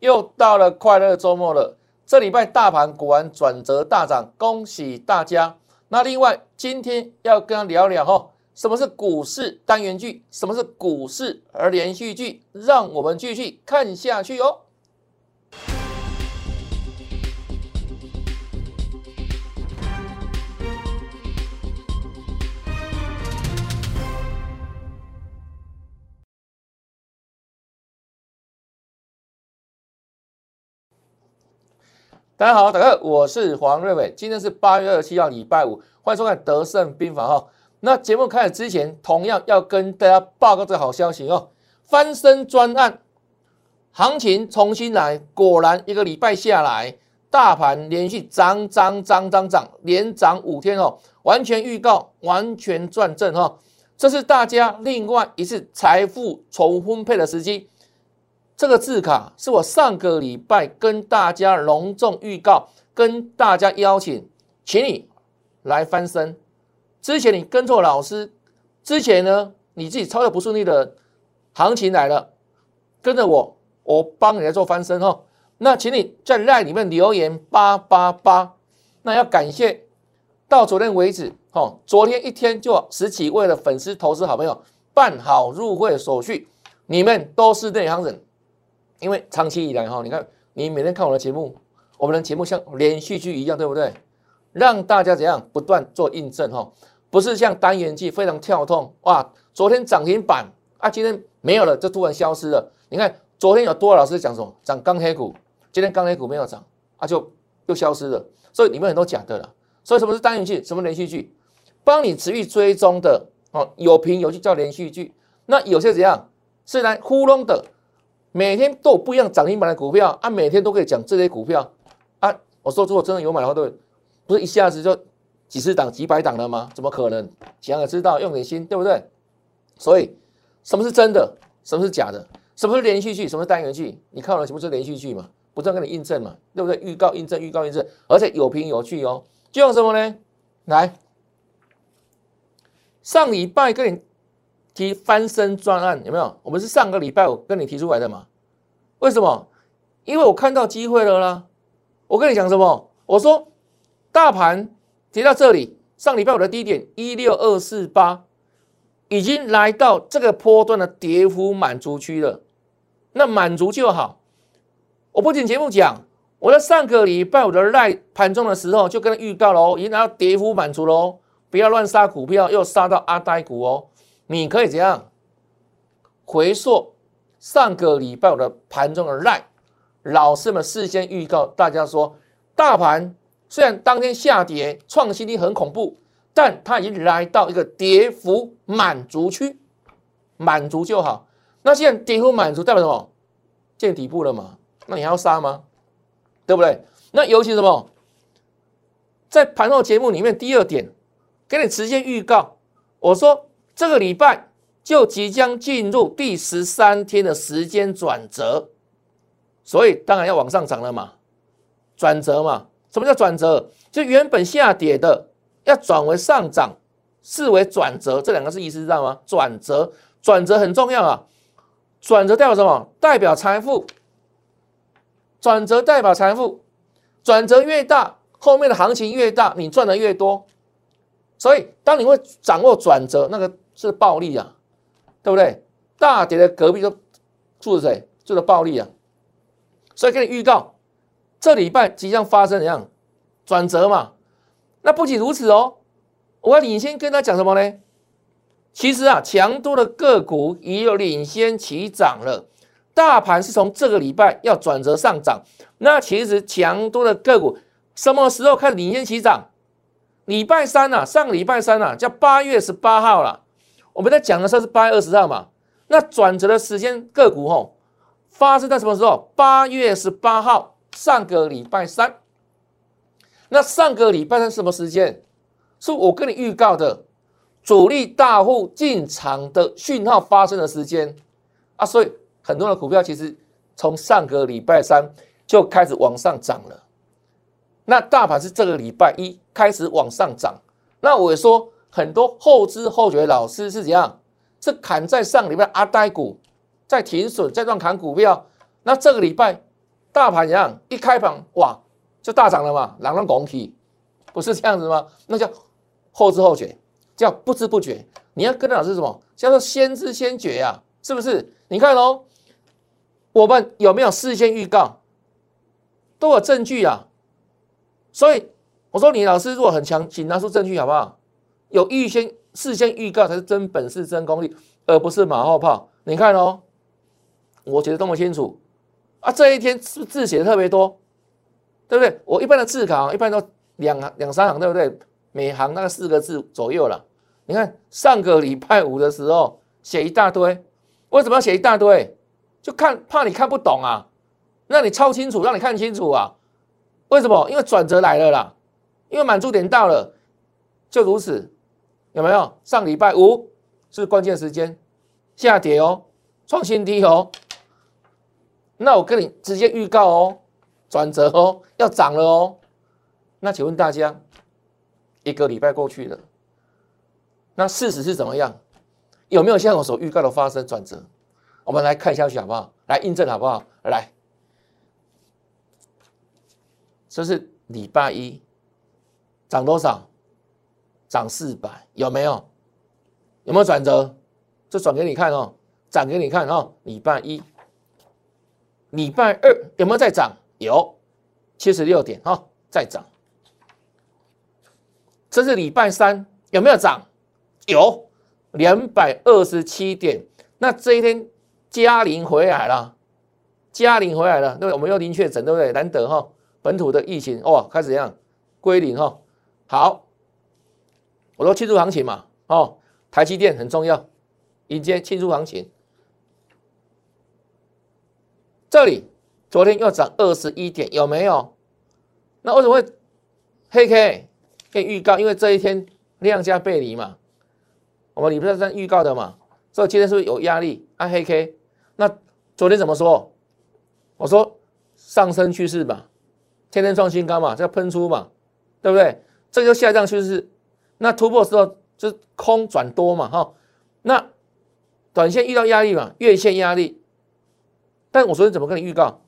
又到了快乐周末了。这礼拜大盘果然转折大涨，恭喜大家。那另外今天要跟他聊聊哈，什么是股市单元剧，什么是股市而连续剧，让我们继续看下去哦。大家好，大家好，我是黄瑞伟，今天是八月二十七号，礼拜五，欢迎收看德胜兵法哈。那节目开始之前，同样要跟大家报告这个好消息哦，翻身专案行情重新来，果然一个礼拜下来，大盘连续涨涨涨涨涨，连涨五天哦，完全预告，完全转正哈，这是大家另外一次财富重分配的时机。这个字卡是我上个礼拜跟大家隆重预告，跟大家邀请，请你来翻身。之前你跟错老师，之前呢你自己操作不顺利的行情来了，跟着我，我帮你来做翻身哈。那请你在赖里面留言八八八。那要感谢到昨天为止，哦，昨天一天就十几位的粉丝、投资好朋友办好入会手续，你们都是内行人。因为长期以来哈，你看你每天看我的节目，我们的节目像连续剧一样，对不对？让大家怎样不断做印证哈，不是像单元剧非常跳动哇！昨天涨停板啊，今天没有了，就突然消失了。你看昨天有多少老师讲什么涨钢铁股，今天钢铁股没有涨啊，就又消失了。所以里面很多假的了。所以什么是单元剧？什么连续剧？帮你持续追踪的哦，有凭有据叫连续剧。那有些怎样是来糊弄的？每天都有不一样涨停板的股票啊，每天都可以讲这些股票啊。我说如果真的有买的话，都不是一下子就几十档、几百档了吗？怎么可能？想也知道，用点心，对不对？所以什么是真的？什么是假的？什么是连续剧？什么是单元剧？你看了什么是连续剧嘛？不断跟你印证嘛，对不对？预告、印证、预告、印证，而且有凭有据哦。就用什么呢？来，上礼拜跟你。提翻身专案有没有？我们是上个礼拜我跟你提出来的嘛？为什么？因为我看到机会了啦。我跟你讲什么？我说大盘跌到这里，上礼拜我的低点一六二四八，已经来到这个波段的跌幅满足区了。那满足就好。我不仅节目讲，我在上个礼拜我的赖盘中的时候就跟他预告喽，已经拿到跌幅满足喽，不要乱杀股票，又杀到阿呆股哦。你可以怎样回溯上个礼拜我的盘中的赖老师们事先预告大家说，大盘虽然当天下跌，创新低很恐怖，但它已经来到一个跌幅满足区，满足就好。那现在跌幅满足代表什么？见底部了嘛？那你还要杀吗？对不对？那尤其什么？在盘后节目里面，第二点给你直接预告，我说。这个礼拜就即将进入第十三天的时间转折，所以当然要往上涨了嘛，转折嘛。什么叫转折？就原本下跌的要转为上涨，视为转折，这两个是意思知道吗？转折，转折很重要啊。转折代表什么？代表财富。转折代表财富，转折越大，后面的行情越大，你赚的越多。所以当你会掌握转折，那个。是暴利啊，对不对？大跌的隔壁就住着谁？住着暴利啊。所以给你预告，这礼拜即将发生怎样转折嘛？那不仅如此哦，我要领先跟他讲什么呢？其实啊，强多的个股已有领先起涨了。大盘是从这个礼拜要转折上涨，那其实强多的个股什么时候开始领先起涨？礼拜三啊，上个礼拜三啊，叫八月十八号了。我们在讲的时候是八月二十号嘛，那转折的时间个股吼发生在什么时候？八月十八号，上个礼拜三。那上个礼拜三什么时间？是我跟你预告的主力大户进场的讯号发生的时间啊，所以很多的股票其实从上个礼拜三就开始往上涨了。那大盘是这个礼拜一开始往上涨，那我说。很多后知后觉的老师是怎样？是砍在上礼拜阿呆股，在停损，在乱砍股票。那这个礼拜大盘一样，一开盘哇就大涨了嘛，朗朗拱起，不是这样子吗？那叫后知后觉，叫不知不觉。你要跟老师什么？叫做先知先觉呀，是不是？你看哦，我们有没有事先预告？都有证据啊。所以我说，你老师如果很强，请拿出证据好不好？有预先事先预告才是真本事、真功力，而不是马后炮。你看哦，我写的多么清楚啊！这一天是不是字写的特别多，对不对？我一般的字稿一般都两两三行，对不对？每行大概四个字左右了。你看上个礼拜五的时候写一大堆，为什么要写一大堆？就看怕你看不懂啊，让你抄清楚，让你看清楚啊。为什么？因为转折来了啦，因为满足点到了，就如此，有没有？上礼拜五是关键时间，下跌哦，创新低哦。那我跟你直接预告哦，转折哦，要涨了哦。那请问大家，一个礼拜过去了。那事实是怎么样？有没有像我所预告的发生转折？我们来看消息好不好？来印证好不好？来，这是礼拜一涨多少？涨四百，有没有？有没有转折？这转给你看哦，涨给你看哦。礼拜一、礼拜二有没有再涨？有，七十六点哈，再涨。这是礼拜三有没有涨？有两百二十七点，那这一天嘉陵回来了，嘉陵回来了，对，我们又零确诊，对不对？难得哈，本土的疫情哇，开始怎样归零哈？好，我说庆祝行情嘛，哦，台积电很重要，迎接庆祝行情。这里昨天又涨二十一点，有没有？那为什么会黑 K？可以预告，因为这一天量价背离嘛。我们礼拜三预告的嘛，所以今天是不是有压力？暗黑 K，那昨天怎么说？我说上升趋势吧，天天创新高嘛，要喷出嘛，对不对？这就下降趋势，那突破时候就是空转多嘛，哈。那短线遇到压力嘛，月线压力。但我昨天怎么跟你预告？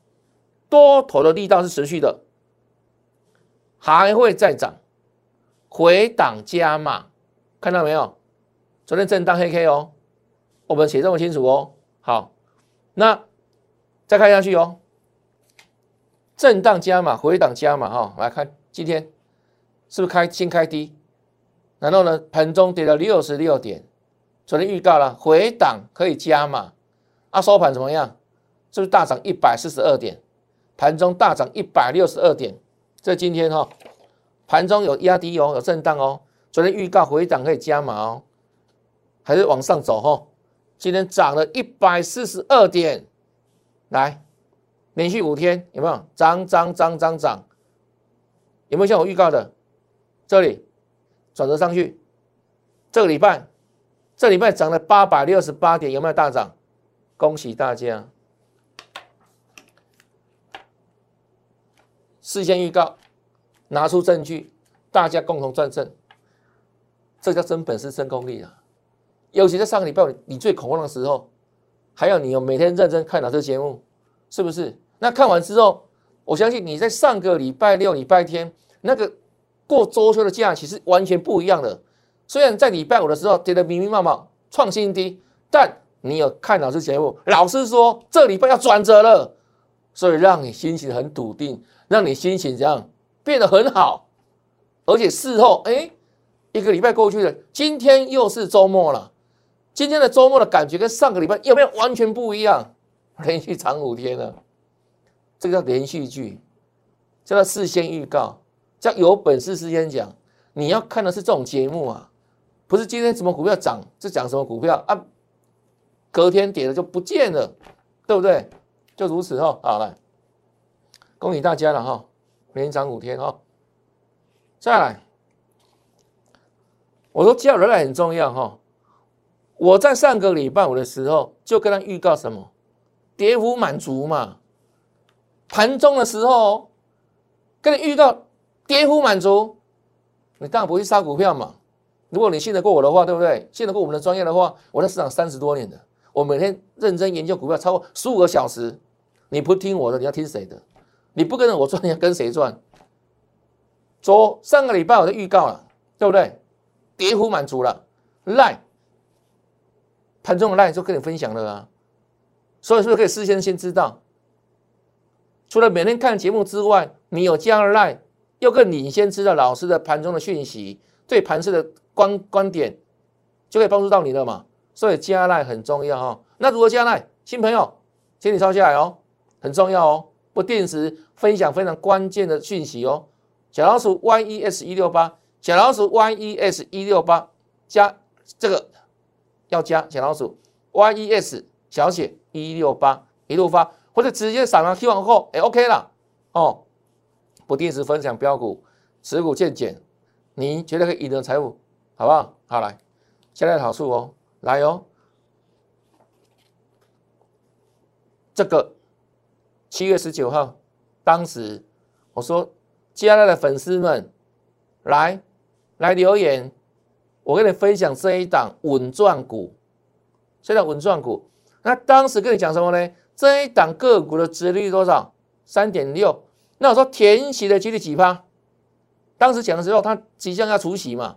多头的力道是持续的，还会再涨，回档加码，看到没有？昨天震荡黑 K 哦，我们写这么清楚哦。好，那再看下去哦，震荡加码，回档加码哈。来看今天是不是开新开低？然后呢，盘中跌了六十六点。昨天预告了回档可以加码，啊，收盘怎么样？是不是大涨一百四十二点？盘中大涨一百六十二点。这今天哈，盘中有压低哦，有震荡哦。昨天预告回档可以加码哦。还是往上走哈，今天涨了一百四十二点，来，连续五天有没有涨涨涨涨涨？有没有像我预告的？这里转折上去，这个礼拜，这礼拜涨了八百六十八点，有没有大涨？恭喜大家！事先预告，拿出证据，大家共同战胜，这叫真本事、真功力啊！尤其在上个礼拜你最恐慌的时候，还有你有每天认真看哪这节目，是不是？那看完之后，我相信你在上个礼拜六、礼拜天那个过周休的假期是完全不一样的。虽然在礼拜五的时候跌得明明白白创新低，但你有看老师节目，老师说这礼拜要转折了，所以让你心情很笃定，让你心情这样变得很好，而且事后哎，一个礼拜过去了，今天又是周末了。今天的周末的感觉跟上个礼拜有没有完全不一样？连续长五天了，这个叫连续剧，叫做事先预告，叫有本事事先讲。你要看的是这种节目啊，不是今天什么股票涨就讲什么股票啊，隔天跌了就不见了，对不对？就如此哈。好了，恭喜大家了哈，连涨五天哈。再来，我说交易人来很重要哈。我在上个礼拜五的时候就跟他预告什么，跌幅满足嘛。盘中的时候跟你预告跌幅满足，你当然不会杀股票嘛。如果你信得过我的话，对不对？信得过我们的专业的话，我在市场三十多年的，我每天认真研究股票超过十五个小时。你不听我的，你要听谁的？你不跟着我赚，你要跟谁赚？昨上个礼拜我就预告了，对不对？跌幅满足了，赖盘中的赖就跟你分享了啊，所以是不是可以事先先知道？除了每天看节目之外，你有加了赖，又更领先知道老师的盘中的讯息，对盘势的观观点，就可以帮助到你了嘛。所以加赖很重要哈。那如何加赖？新朋友，请你抄下来哦，很重要哦，不定时分享非常关键的讯息哦。小老鼠 yes 一六八，小老鼠 yes 一六八，加这个要加小老鼠 yes 小写一六八一路发。或者直接扫描 Q 完后，哎，OK 了哦。不定时分享标股，持股见减，你绝对可以赢得财富，好不好？好来，现在的好处哦，来哦。这个七月十九号，当时我说，接下来的粉丝们来来留言，我跟你分享这一档稳赚股，这档稳赚股。那当时跟你讲什么呢？这一档个股的值率多少？三点六。那我说填息的几率几趴？当时讲的时候，它即将要除息嘛，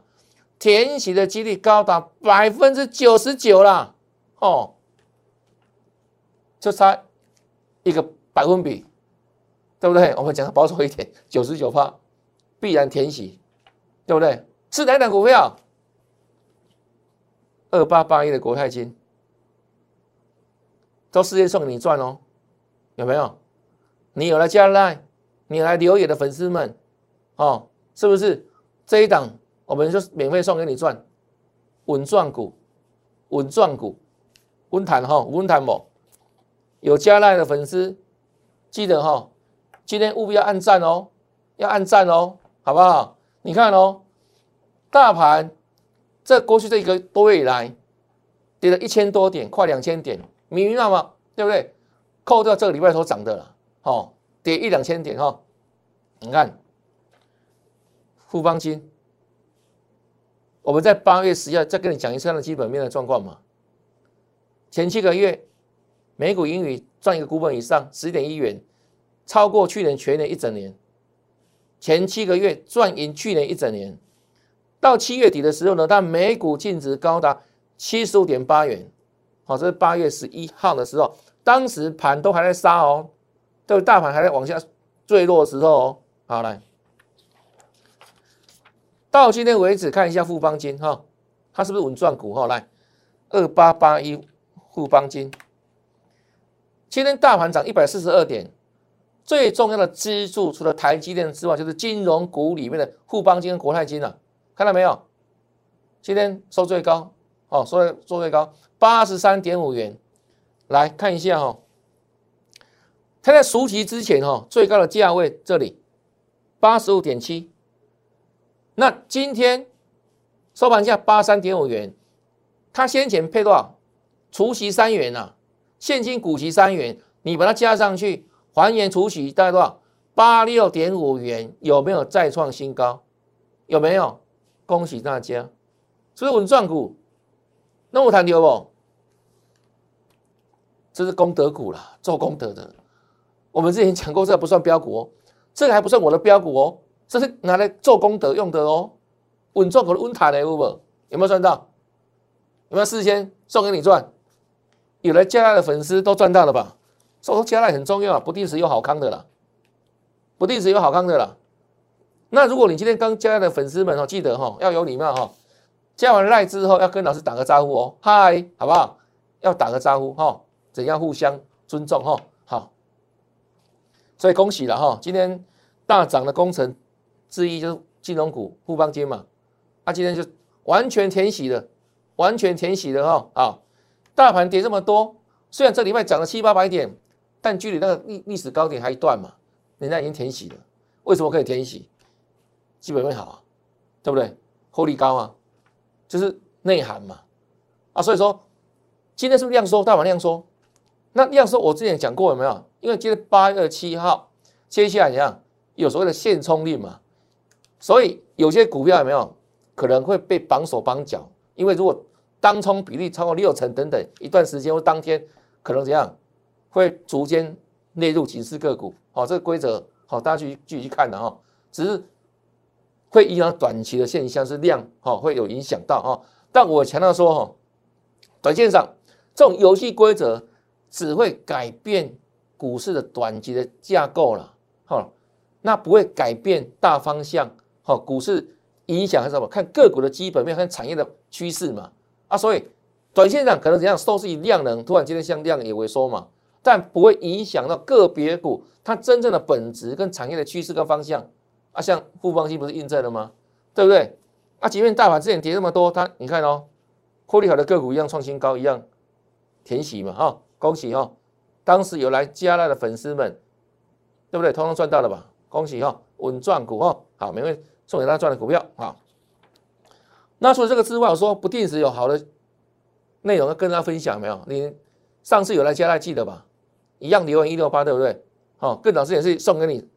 填息的几率高达百分之九十九啦，哦，就差一个百分比，对不对？我们讲的保守一点，九十九趴必然填息，对不对？是哪档股票？二八八一的国泰金。都事先送给你赚哦，有没有？你有了加赖，你来留言的粉丝们，哦，是不是这一档我们就免费送给你赚？稳赚股，稳赚股，温谈哈，温谈不有加赖的粉丝，记得哈，今天务必要按赞哦，要按赞哦，好不好？你看哦，大盘这过去这一个多月以来跌了一千多点，快两千点。明明白吗？对不对？扣掉这个礼拜所涨的了，哦，跌一两千点哈。你看，富邦金，我们在八月十号再跟你讲一次它的基本面的状况嘛。前七个月，每股盈余赚一个股本以上十点一元，超过去年全年一整年。前七个月赚赢去年一整年，到七月底的时候呢，它每股净值高达七十五点八元。好，这是八月十一号的时候，当时盘都还在杀哦，这个大盘还在往下坠落的时候哦。好，来到今天为止，看一下富邦金哈，它是不是稳赚股哈？来，二八八一富邦金，今天大盘涨一百四十二点，最重要的支柱除了台积电之外，就是金融股里面的富邦金跟国泰金了，看到没有？今天收最高，哦，收收最高。八十三点五元，来看一下哈，它在赎期之前哈，最高的价位这里八十五点七，那今天收盘价八三点五元，它先前配多少？除息三元呐，现金股息三元，你把它加上去，还原除息大概多少？八六点五元，有没有再创新高？有没有？恭喜大家，所以稳赚股？那我谈牛不？这是功德股啦，做功德的。我们之前讲过，这个不算标股哦，这个还不算我的标股哦，这是拿来做功德用的哦。稳赚股的稳塔的有有？有没有赚到？有没有事先送给你赚？有来加赖的粉丝都赚到了吧？所以说加赖很重要啊，不定时有好康的啦，不定时有好康的啦。那如果你今天刚加赖的粉丝们哦，记得哈要有礼貌哈，加完赖之后要跟老师打个招呼哦，嗨，好不好？要打个招呼哈。怎样互相尊重哈？好，所以恭喜了哈！今天大涨的工程之一就是金融股富邦金嘛，啊，今天就完全填息了，完全填息了哈！啊，大盘跌这么多，虽然这礼拜涨了七八百点，但距离那个历历史高点还一段嘛，人家已经填息了。为什么可以填息？基本面好啊，对不对？获利高啊，就是内涵嘛，啊，所以说今天是不是量缩？大盘量缩？那量缩，我之前讲过有没有？因为今天八月七号，接下来怎样？有所谓的限冲令嘛，所以有些股票有没有可能会被绑手绑脚？因为如果当冲比例超过六成等等，一段时间或当天可能怎样，会逐渐列入警示个股。好，这个规则好，大家去继续去看的哈。只是会影响短期的现象是量，哈，会有影响到哈。但我强调说哈，短线上这种游戏规则只会改变股市的短期的架构了，好，那不会改变大方向。好，股市影响是什么？看个股的基本面，看产业的趋势嘛。啊，所以。短线上可能怎样都是以量能，突然今天像量也萎缩嘛，但不会影响到个别股它真正的本质跟产业的趋势跟方向啊。像富邦金不是印证了吗？对不对？啊，即便大盘之前跌那么多，它你看哦，获利好的个股一样创新高，一样填息嘛，哈，恭喜哈！当时有来加纳的粉丝们，对不对？通通赚到了吧？恭喜哈，稳赚股哈，好，每位送给大家赚的股票啊。那除了这个之外，我说不定时有好的。内容要跟大家分享没有？你上次有来加来记得吧？一样留言一六八对不对？好，更早之前是送给你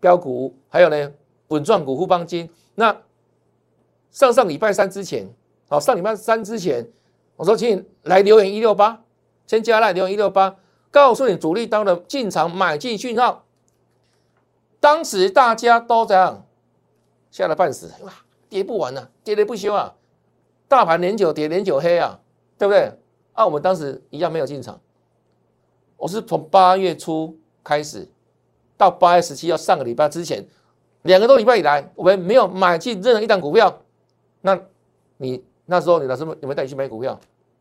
标股，还有呢稳赚股富邦金。那上上礼拜三之前，好上礼拜三之前，我说请你来留言一六八，先加来留言一六八，告诉你主力当的进场买进讯号。当时大家都这样吓得半死，哇，跌不完啊，跌跌不休啊，大盘连九跌连九黑啊。对不对？啊，我们当时一样没有进场。我是从八月初开始，到八月十七号上个礼拜之前，两个多礼拜以来，我们没有买进任何一档股票。那你那时候你老师有没有带你去买股票？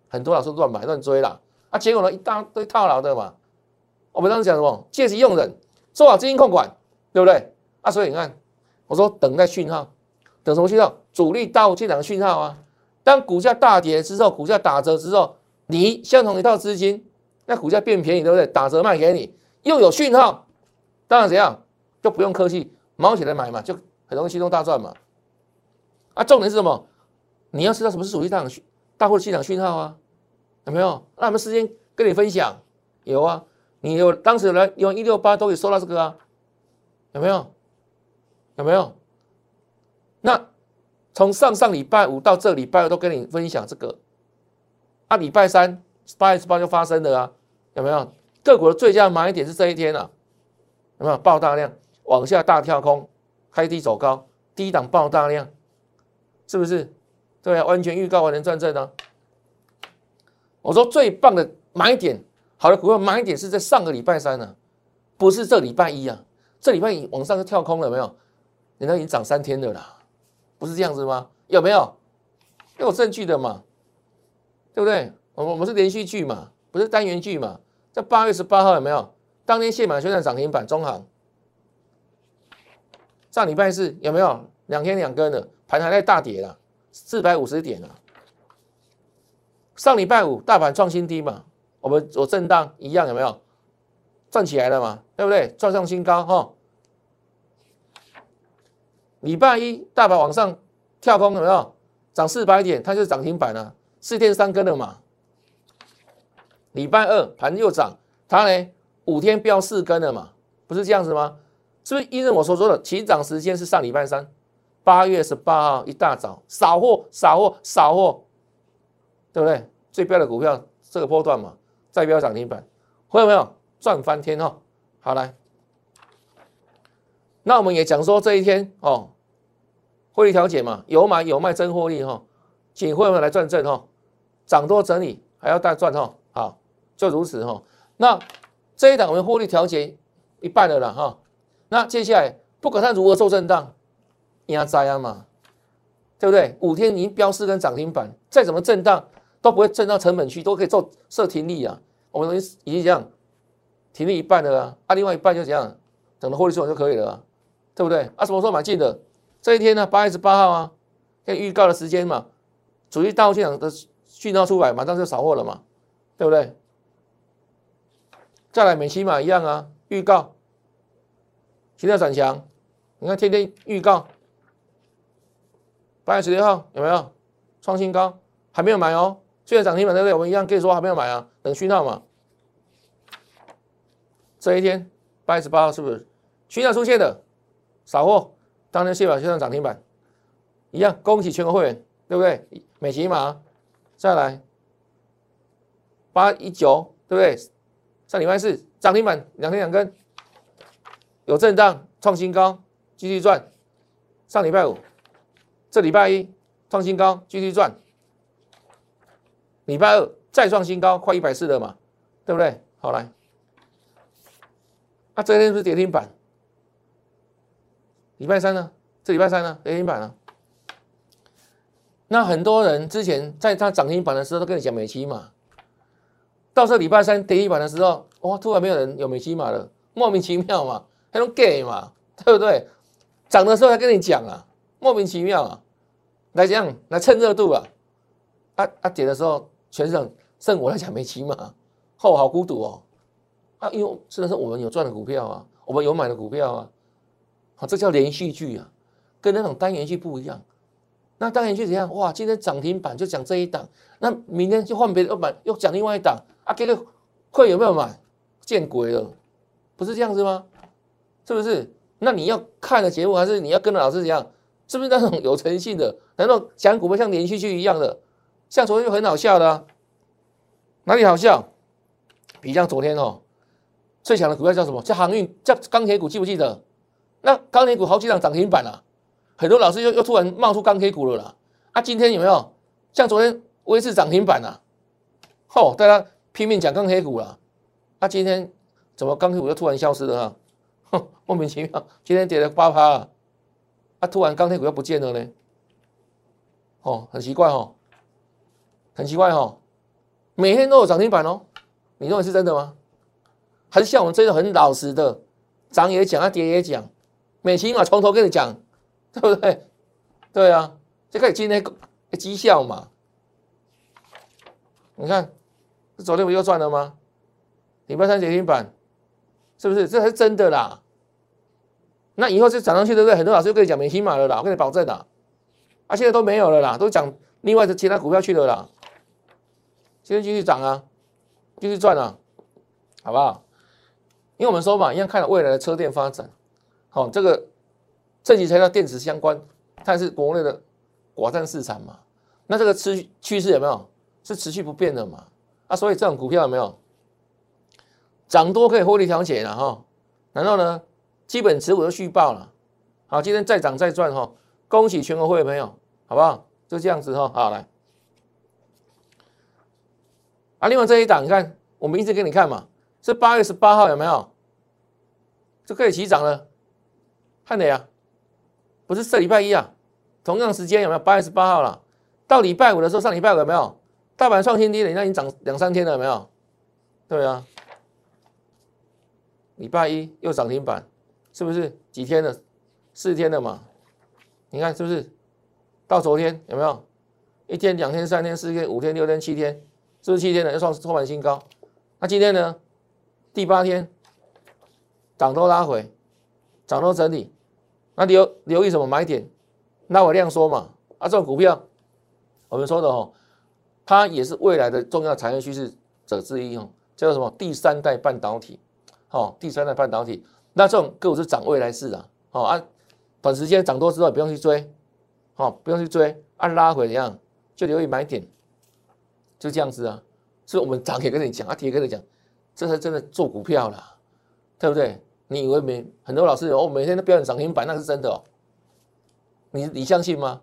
很多老师乱买乱追啦。啊，结果呢一大堆套牢的嘛。我们当时讲什么？借机用人，做好资金控管，对不对？啊，所以你看，我说等待讯号，等什么讯号？主力到进场的讯号啊。当股价大跌之后，股价打折之后，你相同一套资金，那股价变便宜，对不对？打折卖给你，又有讯号，当然怎样就不用客气，毛起来买嘛，就很容易轻松大赚嘛。啊，重点是什么？你要知道什么是主力大涨讯、大户进场讯号啊？有没有？那我们事先跟你分享，有啊。你有当时来用一六八都可以收到这个啊，有没有？有没有？那。从上上礼拜五到这礼拜二都跟你分享这个，啊，礼拜三八月十八就发生了啊，有没有个股的最佳买点是这一天啊？有没有爆大量往下大跳空，开低走高，低档爆大量，是不是？对啊，完全预告完能转正呢。我说最棒的买点，好的股票买点是在上个礼拜三呢，不是这礼拜一啊，这礼拜一往上就跳空了，没有？人家已经涨三天了啦。不是这样子吗？有没有？有证据的嘛？对不对？我我们是连续剧嘛，不是单元剧嘛？在八月十八号有没有？当天现买宣传涨停板，中行。上礼拜四有没有？两天两根的盘还在大跌了，四百五十点了。上礼拜五大盘创新低嘛，我们做震荡一样有没有？站起来了嘛？对不对？创上新高哈。礼拜一大盘往上跳空有没有涨四百点？它就是涨停板啊，四天三根了嘛。礼拜二盘又涨，它呢五天飙四根了嘛，不是这样子吗？是不是依照我所说的起涨时间是上礼拜三，八月十八号一大早扫货扫货扫货，对不对？最标的股票这个波段嘛，再标涨停板，会有没有赚翻天哈？好来。那我们也讲说这一天哦，汇率调节嘛，有买有卖真获利哈，请会员来赚正哈，涨多整理还要再赚哈，好就如此哈。那这一档我们获利调节一半的了哈，那接下来不管它如何做震荡，压灾啊嘛，对不对？五天已经标四根涨停板，再怎么震荡都不会震到成本区，都可以做设停利啊。我们已经已经这样停利一半的啊，啊另外一半就这样等到获利出完就可以了。对不对？啊，什么时候买进的？这一天呢？八月十八号啊，跟预告的时间嘛，主力大户现场的讯号出来，马上就扫货了嘛，对不对？再来美西马一样啊，预告，现在转强，你看天天预告，八月十六号有没有创新高？还没有买哦，虽然涨停板对不对？我们一样可以说还没有买啊，等讯号嘛。这一天八月十八号是不是讯号出现的？扫货，当天谢宝先生涨停板，一样，恭喜全国会员，对不对？美骑马，再来八一九，对不对？上礼拜四涨停板两天两根，有震荡创新高，继续赚。上礼拜五，这礼拜一创新高，继续赚。礼拜二再创新高，快一百四了嘛，对不对？好来，那这天是跌停板。礼拜三呢？这礼拜三呢？跌停板啊。那很多人之前在它涨停板的时候都跟你讲美期嘛，到这礼拜三跌停板的时候，哇，突然没有人有美期码了，莫名其妙嘛，还种 gay 嘛，对不对？涨的时候还跟你讲啊，莫名其妙啊，来这样来蹭热度啊，啊啊跌的时候。全省剩我来讲没起码，后好孤独哦，啊，因为真的是我们有赚的股票啊，我们有买的股票啊，好，这叫连续剧啊，跟那种单元剧不一样。那单元剧怎样？哇，今天涨停板就讲这一档，那明天就换别的又买又讲另外一档啊，给个会有没有买？见鬼了，不是这样子吗？是不是？那你要看的节目，还是你要跟着老师一样？是不是那种有诚信的？难道讲股票像连续剧一样的？像昨天就很好笑的，哪里好笑？比像昨天哦，最强的股票叫什么？叫航运，叫钢铁股，记不记得？那钢铁股好几档涨停板了，很多老师又又突然冒出钢铁股了啦。啊，今天有没有？像昨天威视涨停板啊，吼，大家拼命讲钢铁股了。啊，今天怎么钢铁股又突然消失了啊？哼，莫名其妙，今天跌了八趴，啊，突然钢铁股又不见了呢？哦，很奇怪哦。很奇怪哈，每天都有涨停板哦，你认为是真的吗？还是像我们这种很老实的，涨也讲，啊跌也讲，每起码从头跟你讲，对不对？对啊，就可以今天绩效嘛。你看，昨天不又赚了吗？礼拜三跌停板，是不是？这才是真的啦。那以后就涨上去，对不对？很多老师又跟你讲美起码了啦，我跟你保证的。啊，现在都没有了啦，都讲另外的其他股票去了啦。今天继续涨啊，继续赚啊，好不好？因为我们说嘛，一样看了未来的车电发展，好，这个这几才叫电池相关，它是国内的寡占市场嘛。那这个趋趋势有没有是持续不变的嘛？啊，所以这种股票有没有涨多可以获利调节了哈？然后呢，基本持股都续报了，好，今天再涨再赚哈，恭喜全国会的朋友，好不好？就这样子哈，好来。啊，另外这一档，你看，我们一直给你看嘛，是八月十八号有没有？就可以起涨了，看的呀，不是这礼拜一啊，同样时间有没有？八月十八号了，到礼拜五的时候，上礼拜五有没有？大盘创新低了，那已经涨两三天了，有没有？对啊，礼拜一又涨停板，是不是？几天了？四天了嘛？你看是不是？到昨天有没有？一天、两天、三天、四天、五天、六天、七天。是不是七天呢？要创创板新高。那今天呢？第八天，涨多拉回，涨多整理。那留留意什么买点？那我量缩嘛。啊，这种股票，我们说的哦，它也是未来的重要产业趋势者之一哦。叫做什么？第三代半导体。哦，第三代半导体。那这种个股是涨未来式的。哦啊，短时间涨多之后不用去追。哦，不用去追。按拉回怎样？就留意买点。就这样子啊，所以我们涨也跟你讲，啊跌跟你讲，这才真的做股票了，对不对？你以为每很多老师哦每天都标准涨停板，那是真的哦。你你相信吗？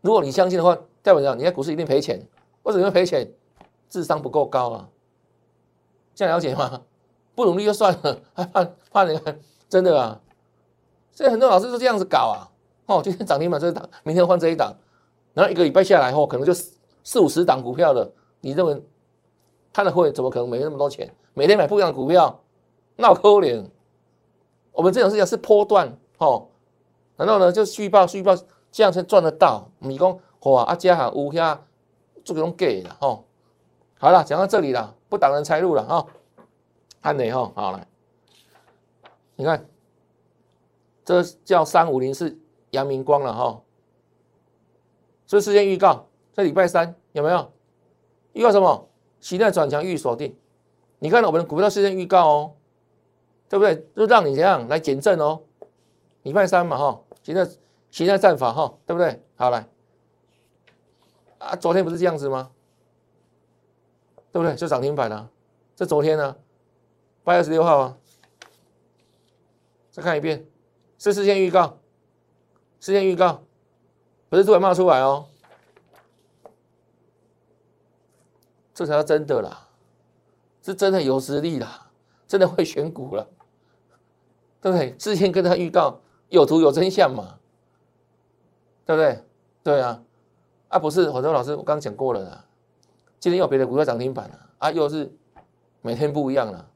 如果你相信的话，代表讲你在股市一定赔钱，为什么赔钱？智商不够高啊，这样了解吗？不努力就算了，还怕怕你看真的啊？所以很多老师都这样子搞啊，哦，今天涨停板这一档，明天换这一档，然后一个礼拜下来后，可能就四五十档股票的，你认为他的会怎么可能没那么多钱？每天买不一样的股票，闹可怜。我们这种事情是波段哦，然后呢就续报续报，这样才赚得到。你讲哇，阿家哈乌下做这种给的哦。好了，讲到这里了，不挡人财路了哈。看你哈，好了，你看，这叫三五零是阳明光了哈。所以事先预告。这礼拜三有没有预告什么？期待转强预锁定。你看我们的股票事件预告哦，对不对？就让你这样来减震哦。礼拜三嘛哈，现在现在战法哈，对不对？好来啊，昨天不是这样子吗？对不对？就涨停板了。这昨天呢，八月十六号啊，再看一遍，是事先预告，事先预告，不是突然冒出来哦，这才是真的啦，是真的有实力啦，真的会选股了，对不对？事先跟他预告，有图有真相嘛，对不对？对啊，啊不是，很多老师我刚讲过了啦，今天有别的股票涨停板了，啊又是每天不一样了。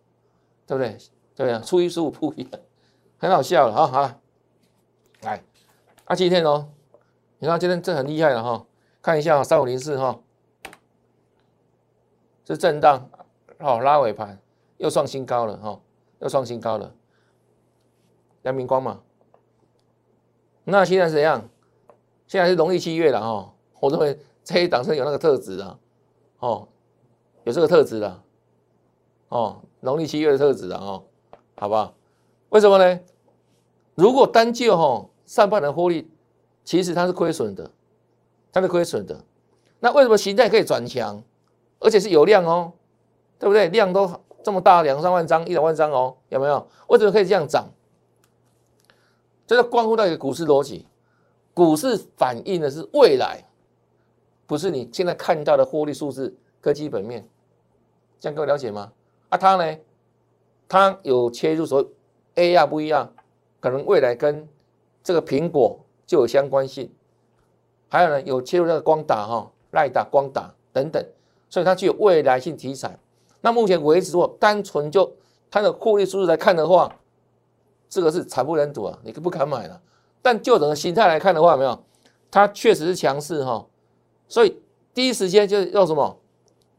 对不对？对啊，初一十五不一样，很好笑了啊！好了，来，啊，今天哦，你看今天这很厉害了哈，看一下三五零四哈，是震荡，好拉尾盘，又创新高了哈，又创新高了，阳明光嘛，那现在是怎样？现在是农历七月了哈，我认为这一档是有那个特质的，哦，有这个特质的，哦。农历七月的特质啊，哦，好不好？为什么呢？如果单就哈上半年获利，其实它是亏损的，它是亏损的。那为什么形态可以转强，而且是有量哦，对不对？量都这么大，两三万张、一两万张哦，有没有？为什么可以这样涨？这个关乎到一个股市逻辑，股市反映的是未来，不是你现在看到的获利数字跟基本面，这样各位了解吗？那它呢？它有切入说 A 亚不一样，可能未来跟这个苹果就有相关性。还有呢，有切入那个光打哈、赖打、光打等等，所以它具有未来性题材。那目前为止，如果单纯就它的获利数字来看的话，这个是惨不忍睹啊，你不敢买了。但就整个形态来看的话，没有，它确实是强势哈。所以第一时间就用什么？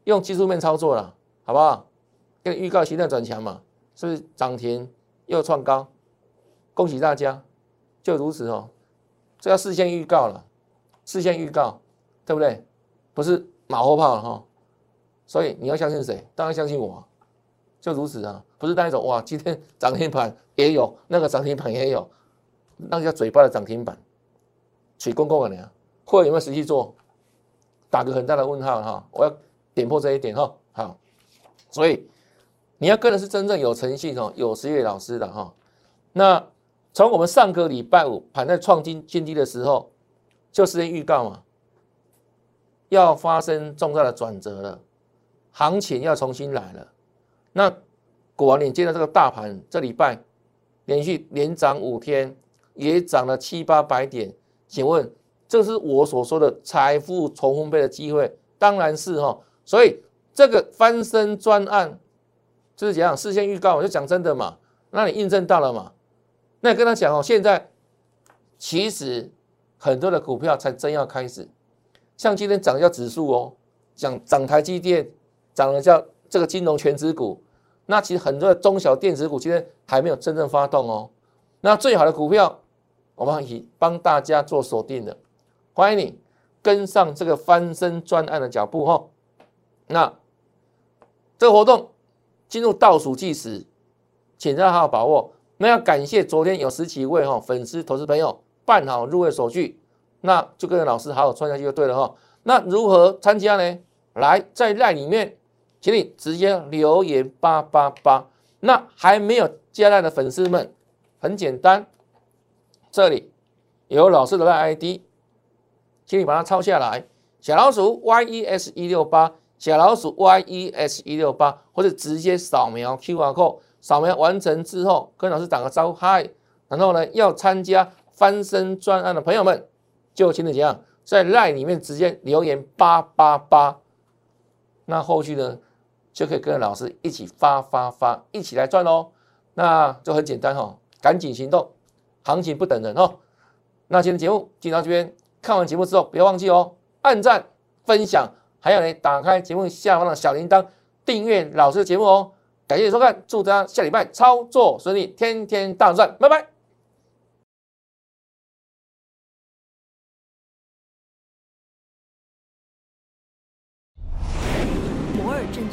用技术面操作了，好不好？跟预告形态转强嘛，是不是涨停又创高？恭喜大家，就如此哦。这要事先预告了，事先预告，对不对？不是马后炮了哈。所以你要相信谁？当然相信我，就如此啊。不是那一种哇，今天涨停板也有，那个涨停板也有，那叫嘴巴的涨停板，水公公的呢，会有没有实际做？打个很大的问号哈。我要点破这一点哈。好，所以。你要跟的是真正有诚信哦，有实力老师的哈。那从我们上个礼拜五盘在创金新低的时候，就事先预告嘛，要发生重大的转折了，行情要重新来了。那果然，你见到这个大盘这礼拜连续连涨五天，也涨了七八百点。请问，这是我所说的财富重分配的机会？当然是哈。所以这个翻身专案。就是怎样事先预告，我就讲真的嘛，那你印证到了嘛？那你跟他讲哦，现在其实很多的股票才真要开始，像今天涨的叫指数哦，讲涨台积电，涨的叫这个金融全指股，那其实很多的中小电子股今天还没有真正发动哦。那最好的股票，我们已帮大家做锁定了，欢迎你跟上这个翻身专案的脚步哈。那这个活动。进入倒数计时，请大家好好把握。那要感谢昨天有十几位哈粉丝、投资朋友办好入会手续，那就跟着老师好好穿下去就对了哈。那如何参加呢？来，在赖里面，请你直接留言八八八。那还没有加赖的粉丝们，很简单，这里有老师的赖 ID，请你把它抄下来，小老鼠 YES 一六八。小老鼠 y e s 一六八，或者直接扫描 Q R code，扫描完成之后，跟老师打个招呼，嗨，然后呢，要参加翻身专案的朋友们，就请你怎样，在 line 里面直接留言八八八，那后续呢，就可以跟着老师一起发发发，一起来赚喽，那就很简单哈，赶紧行动，行情不等人哦。那今天节目就到这边，看完节目之后，不要忘记哦，按赞分享。还有呢，打开节目下方的小铃铛，订阅老师的节目哦。感谢收看，祝大家下礼拜操作顺利，天天大赚，拜拜。